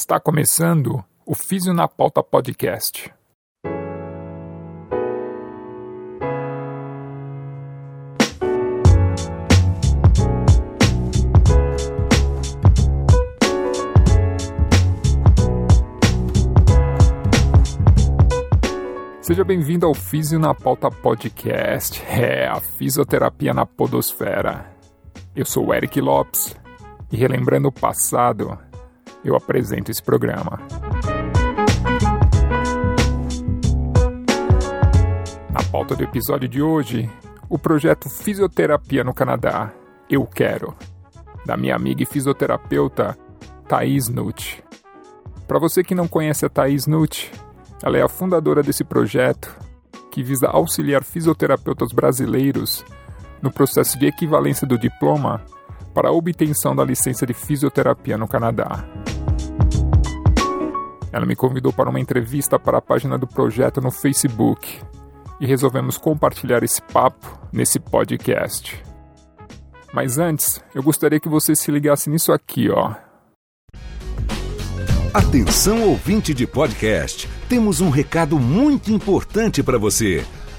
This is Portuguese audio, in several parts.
Está começando o Físio na Pauta Podcast. Seja bem-vindo ao Físio na Pauta Podcast. É a fisioterapia na podosfera. Eu sou o Eric Lopes e relembrando o passado, eu apresento esse programa. Na pauta do episódio de hoje, o projeto Fisioterapia no Canadá, Eu Quero, da minha amiga e fisioterapeuta Thaís Nutt. Para você que não conhece a Thaís Nutt, ela é a fundadora desse projeto que visa auxiliar fisioterapeutas brasileiros no processo de equivalência do diploma para a obtenção da licença de fisioterapia no Canadá. Ela me convidou para uma entrevista para a página do projeto no Facebook e resolvemos compartilhar esse papo nesse podcast. Mas antes, eu gostaria que você se ligasse nisso aqui, ó. Atenção ouvinte de podcast, temos um recado muito importante para você.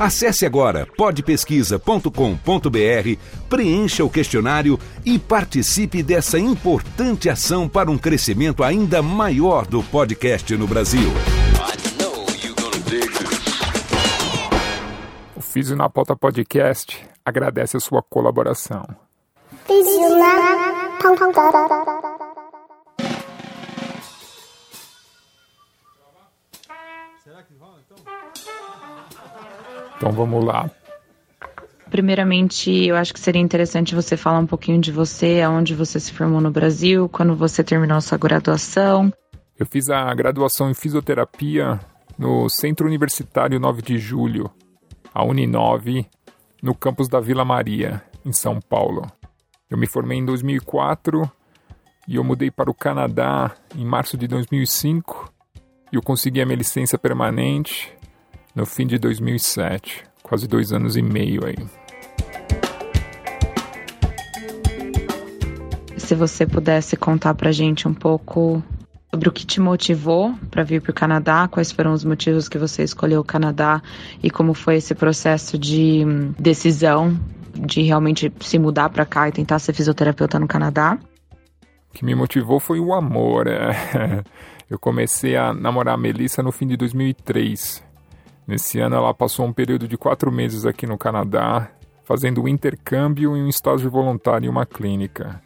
Acesse agora podpesquisa.com.br, preencha o questionário e participe dessa importante ação para um crescimento ainda maior do podcast no Brasil. O Físio na Pauta Podcast agradece a sua colaboração. Físio na Pauta. Então vamos lá. Primeiramente, eu acho que seria interessante você falar um pouquinho de você, aonde você se formou no Brasil, quando você terminou a sua graduação. Eu fiz a graduação em fisioterapia no Centro Universitário 9 de Julho, a Uninove, no campus da Vila Maria, em São Paulo. Eu me formei em 2004 e eu mudei para o Canadá em março de 2005 e eu consegui a minha licença permanente no fim de 2007, quase dois anos e meio aí. Se você pudesse contar pra gente um pouco sobre o que te motivou para vir para o Canadá, quais foram os motivos que você escolheu o Canadá e como foi esse processo de decisão de realmente se mudar para cá e tentar ser fisioterapeuta no Canadá. O que me motivou foi o amor. É. Eu comecei a namorar a Melissa no fim de 2003 Nesse ano, ela passou um período de quatro meses aqui no Canadá, fazendo um intercâmbio e um estágio voluntário em uma clínica.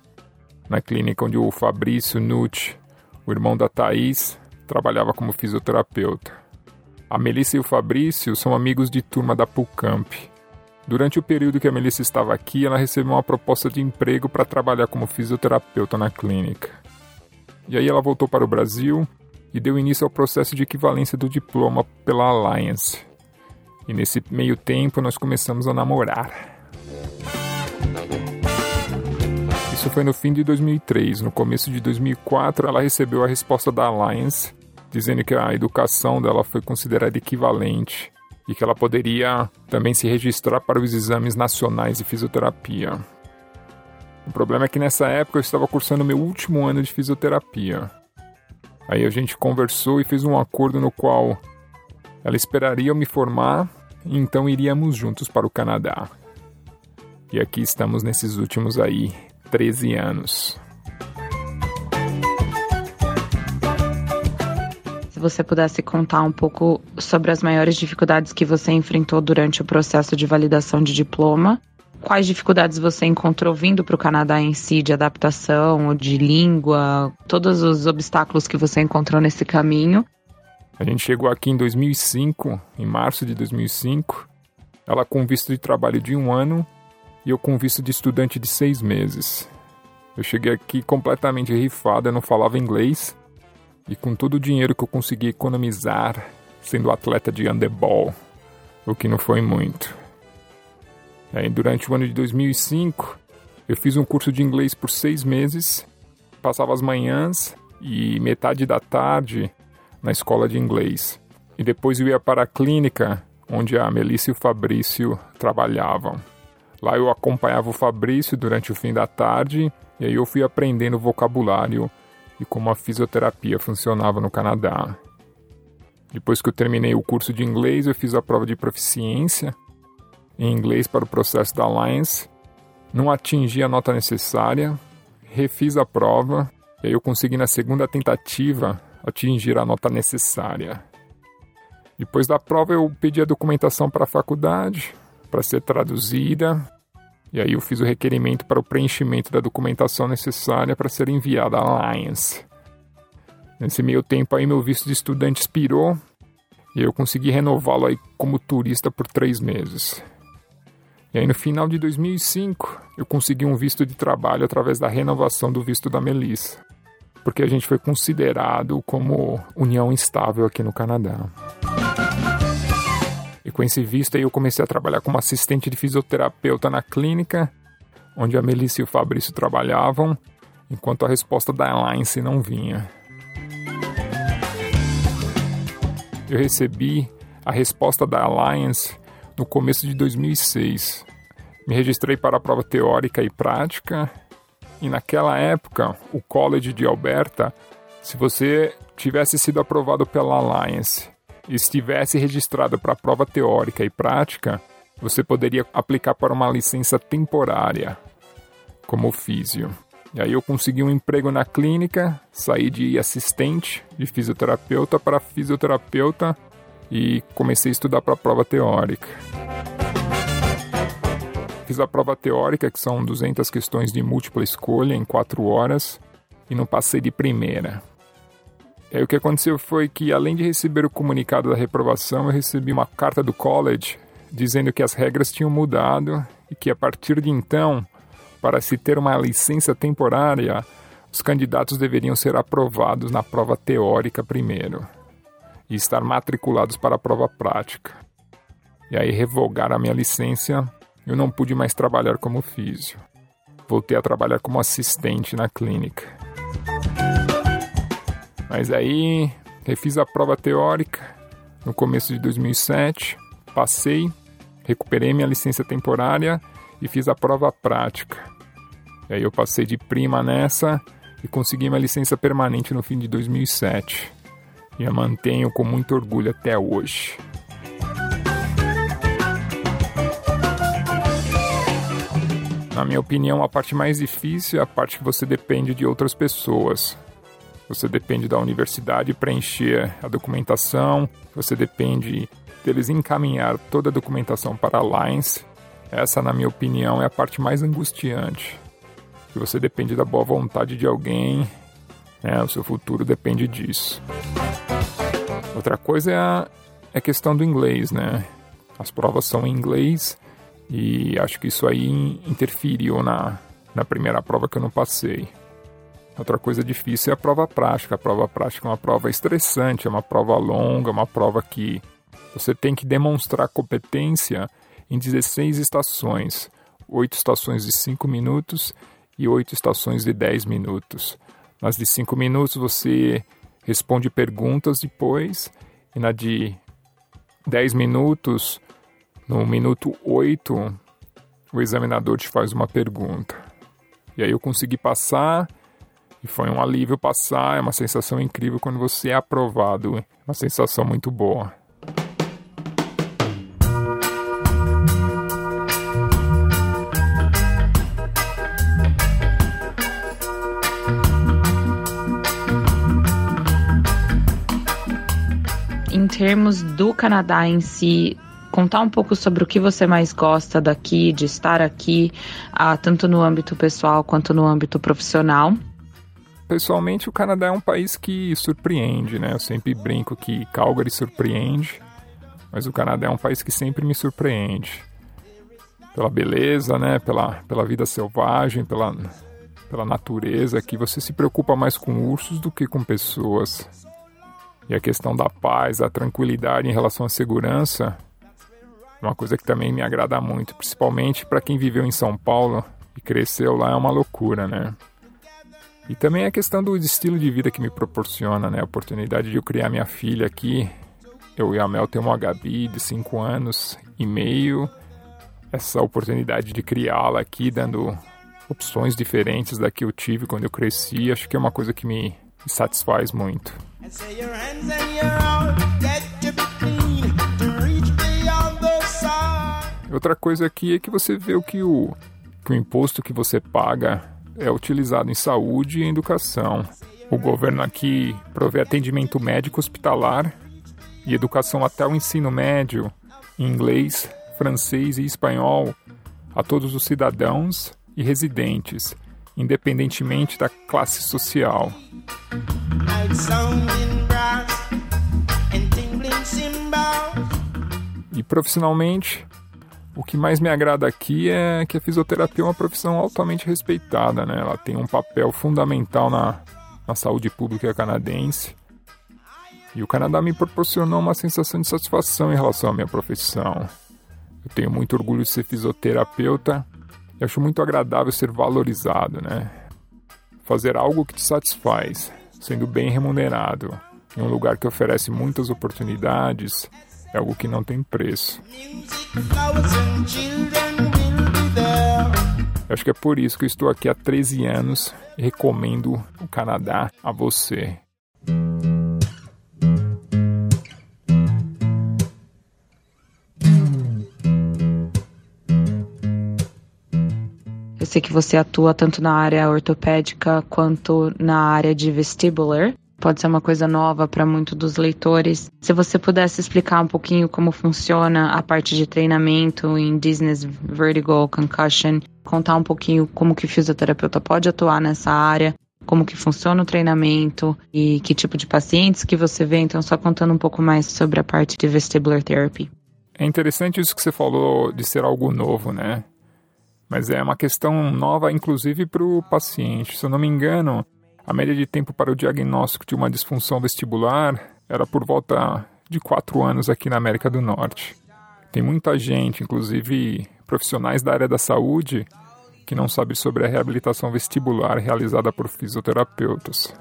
Na clínica onde o Fabrício Nutt, o irmão da Thaís, trabalhava como fisioterapeuta. A Melissa e o Fabrício são amigos de turma da Pulcamp. Durante o período que a Melissa estava aqui, ela recebeu uma proposta de emprego para trabalhar como fisioterapeuta na clínica. E aí ela voltou para o Brasil e deu início ao processo de equivalência do diploma pela Alliance. E nesse meio tempo nós começamos a namorar. Isso foi no fim de 2003. No começo de 2004, ela recebeu a resposta da Alliance, dizendo que a educação dela foi considerada equivalente e que ela poderia também se registrar para os exames nacionais de fisioterapia. O problema é que nessa época eu estava cursando meu último ano de fisioterapia. Aí a gente conversou e fez um acordo no qual ela esperaria eu me formar e então iríamos juntos para o Canadá. E aqui estamos nesses últimos aí 13 anos. Se você pudesse contar um pouco sobre as maiores dificuldades que você enfrentou durante o processo de validação de diploma Quais dificuldades você encontrou vindo para o Canadá em si, de adaptação, de língua, todos os obstáculos que você encontrou nesse caminho? A gente chegou aqui em 2005, em março de 2005, ela com visto de trabalho de um ano e eu com visto de estudante de seis meses. Eu cheguei aqui completamente rifado, eu não falava inglês e com todo o dinheiro que eu consegui economizar sendo atleta de handebol, o que não foi muito. Aí, durante o ano de 2005, eu fiz um curso de inglês por seis meses, passava as manhãs e metade da tarde na escola de inglês. E depois eu ia para a clínica onde a Melissa e o Fabrício trabalhavam. Lá eu acompanhava o Fabrício durante o fim da tarde e aí eu fui aprendendo vocabulário e como a fisioterapia funcionava no Canadá. Depois que eu terminei o curso de inglês, eu fiz a prova de proficiência em inglês para o processo da Alliance, não atingi a nota necessária, refiz a prova e aí eu consegui na segunda tentativa atingir a nota necessária. Depois da prova eu pedi a documentação para a faculdade para ser traduzida e aí eu fiz o requerimento para o preenchimento da documentação necessária para ser enviada à Alliance. Nesse meio tempo aí meu visto de estudante expirou e eu consegui renová-lo aí como turista por três meses. E aí no final de 2005 eu consegui um visto de trabalho através da renovação do visto da Melissa, porque a gente foi considerado como união estável aqui no Canadá. E com esse visto aí eu comecei a trabalhar como assistente de fisioterapeuta na clínica, onde a Melissa e o Fabrício trabalhavam, enquanto a resposta da Alliance não vinha. Eu recebi a resposta da Alliance no começo de 2006. Me registrei para a prova teórica e prática, e naquela época, o College de Alberta, se você tivesse sido aprovado pela Alliance e estivesse registrado para a prova teórica e prática, você poderia aplicar para uma licença temporária como físio. E aí eu consegui um emprego na clínica, saí de assistente de fisioterapeuta para fisioterapeuta e comecei a estudar para a prova teórica. Fiz a prova teórica, que são 200 questões de múltipla escolha em 4 horas, e não passei de primeira. Aí o que aconteceu foi que, além de receber o comunicado da reprovação, eu recebi uma carta do college dizendo que as regras tinham mudado e que a partir de então, para se ter uma licença temporária, os candidatos deveriam ser aprovados na prova teórica primeiro e estar matriculados para a prova prática. E aí revogaram a minha licença, eu não pude mais trabalhar como físio. Voltei a trabalhar como assistente na clínica. Mas aí refiz a prova teórica no começo de 2007, passei, recuperei minha licença temporária e fiz a prova prática. E aí eu passei de prima nessa e consegui minha licença permanente no fim de 2007 e a mantenho com muito orgulho até hoje. Na minha opinião, a parte mais difícil é a parte que você depende de outras pessoas. Você depende da universidade preencher a documentação, você depende deles encaminhar toda a documentação para a Alliance. Essa, na minha opinião, é a parte mais angustiante. Que você depende da boa vontade de alguém, né? o seu futuro depende disso. Outra coisa é a, é questão do inglês, né? As provas são em inglês e acho que isso aí interferiu na, na primeira prova que eu não passei. Outra coisa difícil é a prova prática. A prova prática é uma prova estressante, é uma prova longa, uma prova que você tem que demonstrar competência em 16 estações, 8 estações de 5 minutos e 8 estações de 10 minutos. Nas de 5 minutos você responde perguntas depois, e na de 10 minutos, no minuto 8, o examinador te faz uma pergunta. E aí eu consegui passar, e foi um alívio passar, é uma sensação incrível quando você é aprovado, é uma sensação muito boa. Termos do Canadá em si, contar um pouco sobre o que você mais gosta daqui, de estar aqui, ah, tanto no âmbito pessoal quanto no âmbito profissional. Pessoalmente, o Canadá é um país que surpreende, né? Eu sempre brinco que Calgary surpreende, mas o Canadá é um país que sempre me surpreende. Pela beleza, né? Pela, pela vida selvagem, pela, pela natureza, que você se preocupa mais com ursos do que com pessoas. E a questão da paz, da tranquilidade em relação à segurança, É uma coisa que também me agrada muito, principalmente para quem viveu em São Paulo e cresceu lá, é uma loucura, né? E também a questão do estilo de vida que me proporciona, né? A oportunidade de eu criar minha filha aqui. Eu e a Mel temos uma Gabi de 5 anos e meio. Essa oportunidade de criá-la aqui, dando opções diferentes da que eu tive quando eu cresci, acho que é uma coisa que me satisfaz muito. Outra coisa aqui é que você vê que o, que o imposto que você paga é utilizado em saúde e educação. O governo aqui provê atendimento médico hospitalar e educação até o ensino médio em inglês, francês e espanhol a todos os cidadãos e residentes, independentemente da classe social. E profissionalmente, o que mais me agrada aqui é que a fisioterapia é uma profissão altamente respeitada, né? Ela tem um papel fundamental na, na saúde pública canadense. E o Canadá me proporcionou uma sensação de satisfação em relação à minha profissão. Eu tenho muito orgulho de ser fisioterapeuta e acho muito agradável ser valorizado, né? Fazer algo que te satisfaz, sendo bem remunerado, em um lugar que oferece muitas oportunidades, é algo que não tem preço. Eu acho que é por isso que eu estou aqui há 13 anos e recomendo o Canadá a você. Sei que você atua tanto na área ortopédica quanto na área de vestibular pode ser uma coisa nova para muitos dos leitores. Se você pudesse explicar um pouquinho como funciona a parte de treinamento em Business Vertigo Concussion, contar um pouquinho como que o fisioterapeuta pode atuar nessa área, como que funciona o treinamento e que tipo de pacientes que você vê, então só contando um pouco mais sobre a parte de vestibular therapy. É interessante isso que você falou de ser algo novo, né? Mas é uma questão nova, inclusive, para o paciente. Se eu não me engano, a média de tempo para o diagnóstico de uma disfunção vestibular era por volta de quatro anos aqui na América do Norte. Tem muita gente, inclusive profissionais da área da saúde, que não sabe sobre a reabilitação vestibular realizada por fisioterapeutas.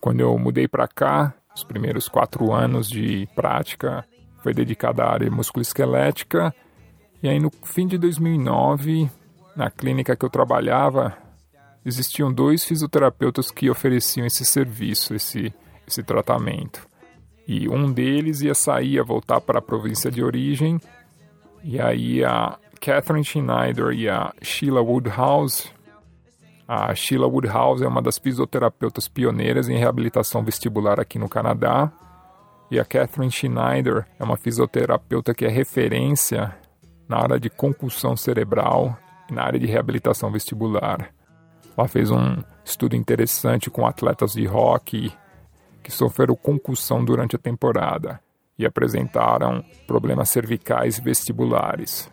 Quando eu mudei para cá, os primeiros quatro anos de prática foi dedicada à área musculoesquelética e aí no fim de 2009, na clínica que eu trabalhava, existiam dois fisioterapeutas que ofereciam esse serviço, esse, esse tratamento. E um deles ia sair, ia voltar para a província de origem, e aí a Catherine Schneider e a Sheila Woodhouse. A Sheila Woodhouse é uma das fisioterapeutas pioneiras em reabilitação vestibular aqui no Canadá. E a Catherine Schneider é uma fisioterapeuta que é referência na área de concussão cerebral e na área de reabilitação vestibular. Ela fez um estudo interessante com atletas de hockey que sofreram concussão durante a temporada e apresentaram problemas cervicais vestibulares.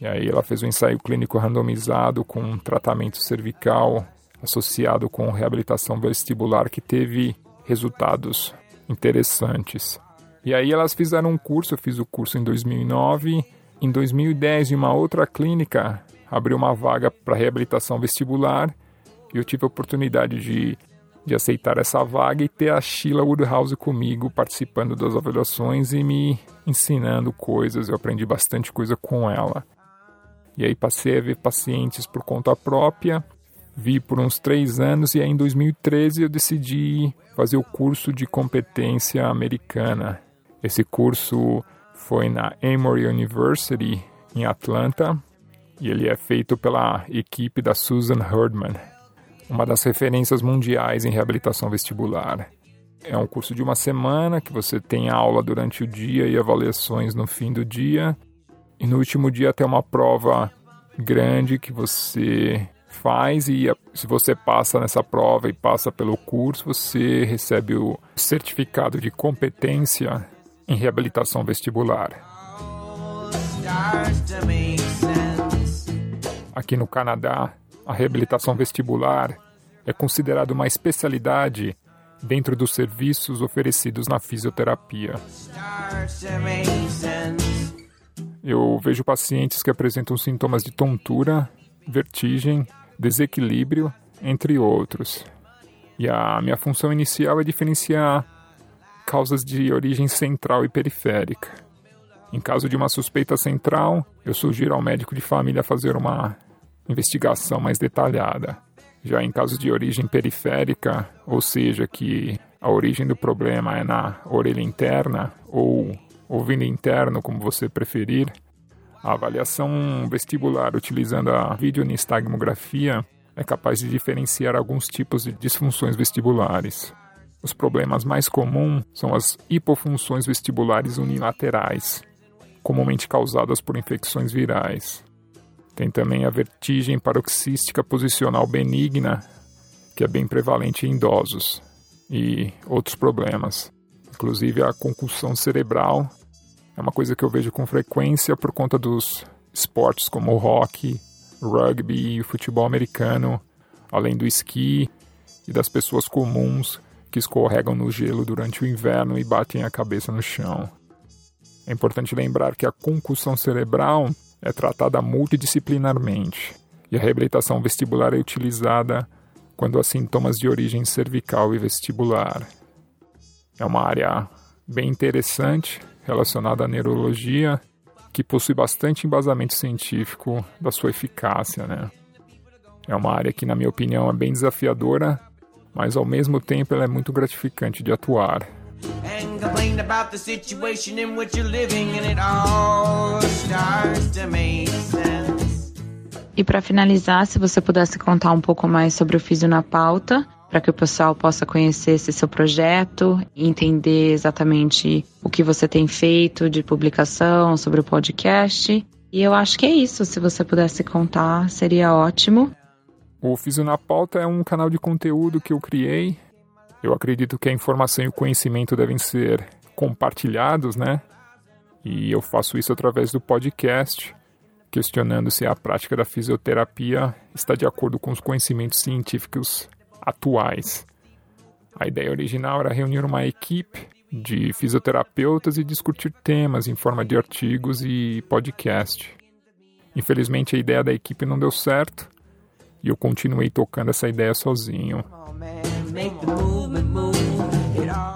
E aí ela fez um ensaio clínico randomizado com um tratamento cervical associado com reabilitação vestibular que teve resultados interessantes. E aí elas fizeram um curso, eu fiz o curso em 2009 em 2010, em uma outra clínica, abriu uma vaga para reabilitação vestibular e eu tive a oportunidade de, de aceitar essa vaga e ter a Sheila Woodhouse comigo participando das avaliações e me ensinando coisas. Eu aprendi bastante coisa com ela. E aí passei a ver pacientes por conta própria, vi por uns três anos e aí em 2013 eu decidi fazer o curso de competência americana. Esse curso foi na Emory University, em Atlanta, e ele é feito pela equipe da Susan Herdman, uma das referências mundiais em reabilitação vestibular. É um curso de uma semana que você tem aula durante o dia e avaliações no fim do dia. E no último dia tem uma prova grande que você faz e se você passa nessa prova e passa pelo curso, você recebe o certificado de competência em reabilitação vestibular. Aqui no Canadá, a reabilitação vestibular é considerada uma especialidade dentro dos serviços oferecidos na fisioterapia. Eu vejo pacientes que apresentam sintomas de tontura, vertigem, desequilíbrio, entre outros. E a minha função inicial é diferenciar causas de origem central e periférica. Em caso de uma suspeita central, eu sugiro ao médico de família fazer uma investigação mais detalhada. Já em casos de origem periférica, ou seja, que a origem do problema é na orelha interna ou ouvido interno, como você preferir, a avaliação vestibular utilizando a videonistagmografia é capaz de diferenciar alguns tipos de disfunções vestibulares. Os problemas mais comuns são as hipofunções vestibulares unilaterais, comumente causadas por infecções virais. Tem também a vertigem paroxística posicional benigna, que é bem prevalente em idosos, e outros problemas. Inclusive a concussão cerebral é uma coisa que eu vejo com frequência por conta dos esportes como o hockey, rugby e o futebol americano, além do esqui e das pessoas comuns que escorregam no gelo durante o inverno e batem a cabeça no chão. É importante lembrar que a concussão cerebral é tratada multidisciplinarmente e a reabilitação vestibular é utilizada quando há sintomas de origem cervical e vestibular. É uma área bem interessante relacionada à neurologia que possui bastante embasamento científico da sua eficácia, né? É uma área que, na minha opinião, é bem desafiadora, mas ao mesmo tempo ela é muito gratificante de atuar. E para finalizar, se você pudesse contar um pouco mais sobre o Físio na Pauta, para que o pessoal possa conhecer esse seu projeto entender exatamente o que você tem feito de publicação sobre o podcast. E eu acho que é isso. Se você pudesse contar, seria ótimo. O Físio na Pauta é um canal de conteúdo que eu criei. Eu acredito que a informação e o conhecimento devem ser compartilhados, né? E eu faço isso através do podcast, questionando se a prática da fisioterapia está de acordo com os conhecimentos científicos atuais. A ideia original era reunir uma equipe de fisioterapeutas e discutir temas em forma de artigos e podcast. Infelizmente, a ideia da equipe não deu certo e eu continuei tocando essa ideia sozinho.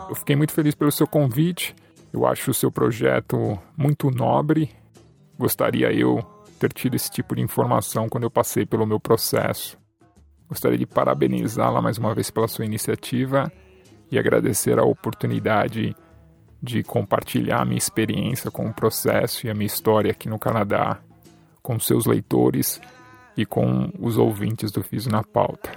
Eu fiquei muito feliz pelo seu convite. Eu acho o seu projeto muito nobre. Gostaria eu ter tido esse tipo de informação quando eu passei pelo meu processo. Gostaria de parabenizá-la mais uma vez pela sua iniciativa e agradecer a oportunidade de compartilhar a minha experiência com o processo e a minha história aqui no Canadá com seus leitores e com os ouvintes do Fiz na Pauta.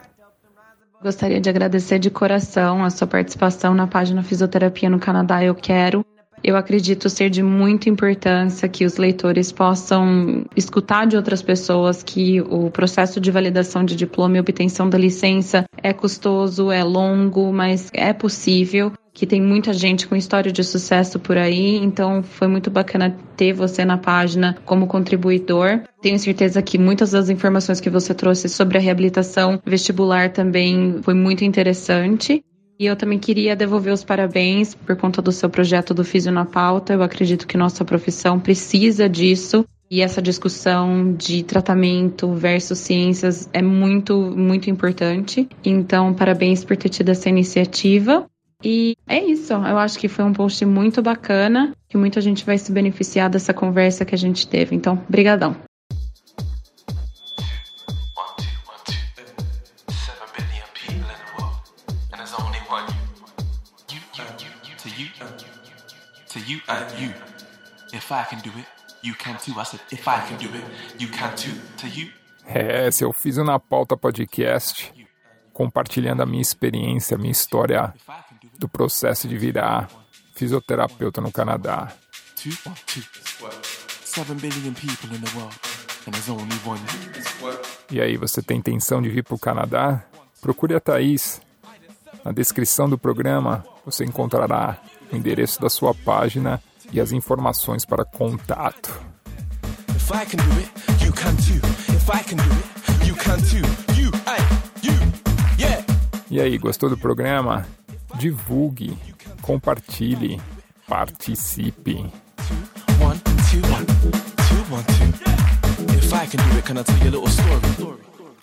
Gostaria de agradecer de coração a sua participação na página Fisioterapia no Canadá Eu Quero. Eu acredito ser de muita importância que os leitores possam escutar de outras pessoas que o processo de validação de diploma e obtenção da licença é custoso, é longo, mas é possível que tem muita gente com história de sucesso por aí, então foi muito bacana ter você na página como contribuidor. Tenho certeza que muitas das informações que você trouxe sobre a reabilitação vestibular também foi muito interessante. E eu também queria devolver os parabéns por conta do seu projeto do Físio na Pauta. Eu acredito que nossa profissão precisa disso. E essa discussão de tratamento versus ciências é muito, muito importante. Então, parabéns por ter tido essa iniciativa. E é isso. Eu acho que foi um post muito bacana, que muita gente vai se beneficiar dessa conversa que a gente teve. Então, brigadão. É, se eu fiz na pauta podcast, compartilhando a minha experiência, a minha história do processo de virar fisioterapeuta no Canadá. E aí, você tem intenção de vir para o Canadá? Procure a Thaís. Na descrição do programa você encontrará o endereço da sua página e as informações para contato. E aí, gostou do programa? divulgue, compartilhe, participe.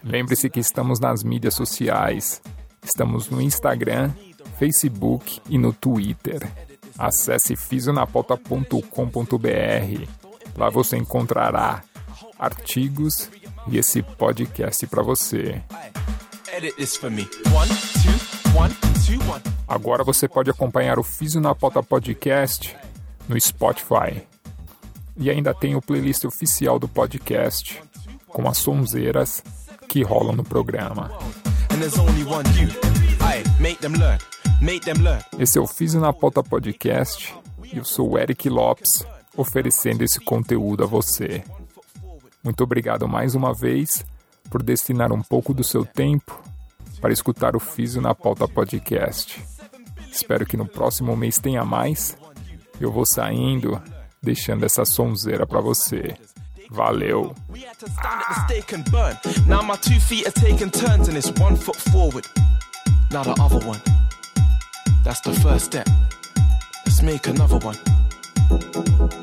Lembre-se que estamos nas mídias sociais. Estamos no Instagram, Facebook e no Twitter. Acesse fisionapauta.com.br. Lá você encontrará artigos e esse podcast para você. Agora você pode acompanhar o Fisio na Pauta Podcast no Spotify. E ainda tem o playlist oficial do podcast, com as sonzeiras que rolam no programa. Esse é o Fisio na Pauta Podcast e eu sou o Eric Lopes, oferecendo esse conteúdo a você. Muito obrigado mais uma vez por destinar um pouco do seu tempo para escutar o Fisio na Pauta Podcast. Espero que no próximo mês tenha mais. Eu vou saindo, deixando essa sonzeira para você. Valeu! Now my two feet are taking turns and it's one foot forward. Now the other one. That's the first step. Let's make another one.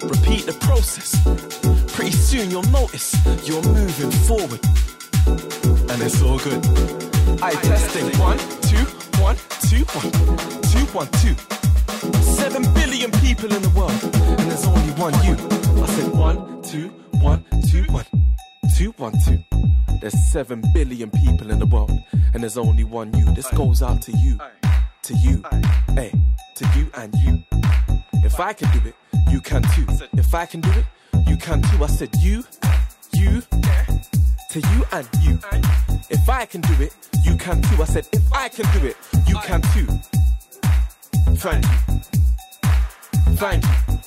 Repeat the process. Pretty soon you'll notice you're moving forward. And it's all good. I testing. One, two, one, two, one, two, one, two. Seven billion people in the world, and there's only one you. I said one, two, one, two, one, two, one, two. There's seven billion people in the world, and there's only one you. This goes out to you, to you, hey, to you and you. If I can do it, you can too. If I can do it, you can too. I said you, you, to you and you. If I can do it, you can too. I said if I can do it, you can too. Thank you. Thank you.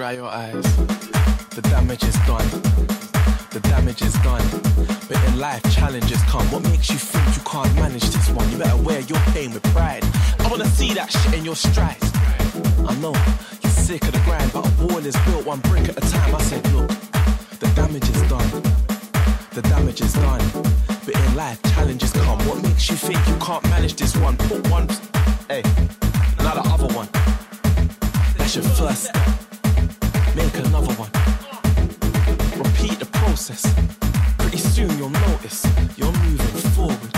Dry your eyes. The damage is done. The damage is done. But in life, challenges come. What makes you think you can't manage this one? You better wear your pain with pride. I wanna see that shit in your stride. I know you're sick of the grind, but a wall is built one brick at a time. I said, look, the damage is done. The damage is done. But in life, challenges come. What makes you think you can't manage this one? Put one, hey, now the other one. That's your first step. Make another one. Repeat the process. Pretty soon you'll notice you're moving forward.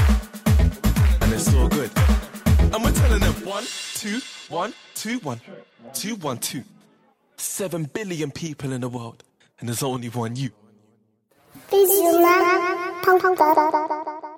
And it's all good. And we're telling them one, two, one, two, one, two, one, two. Seven billion people in the world, and there's only one you. Fiz uma pauta.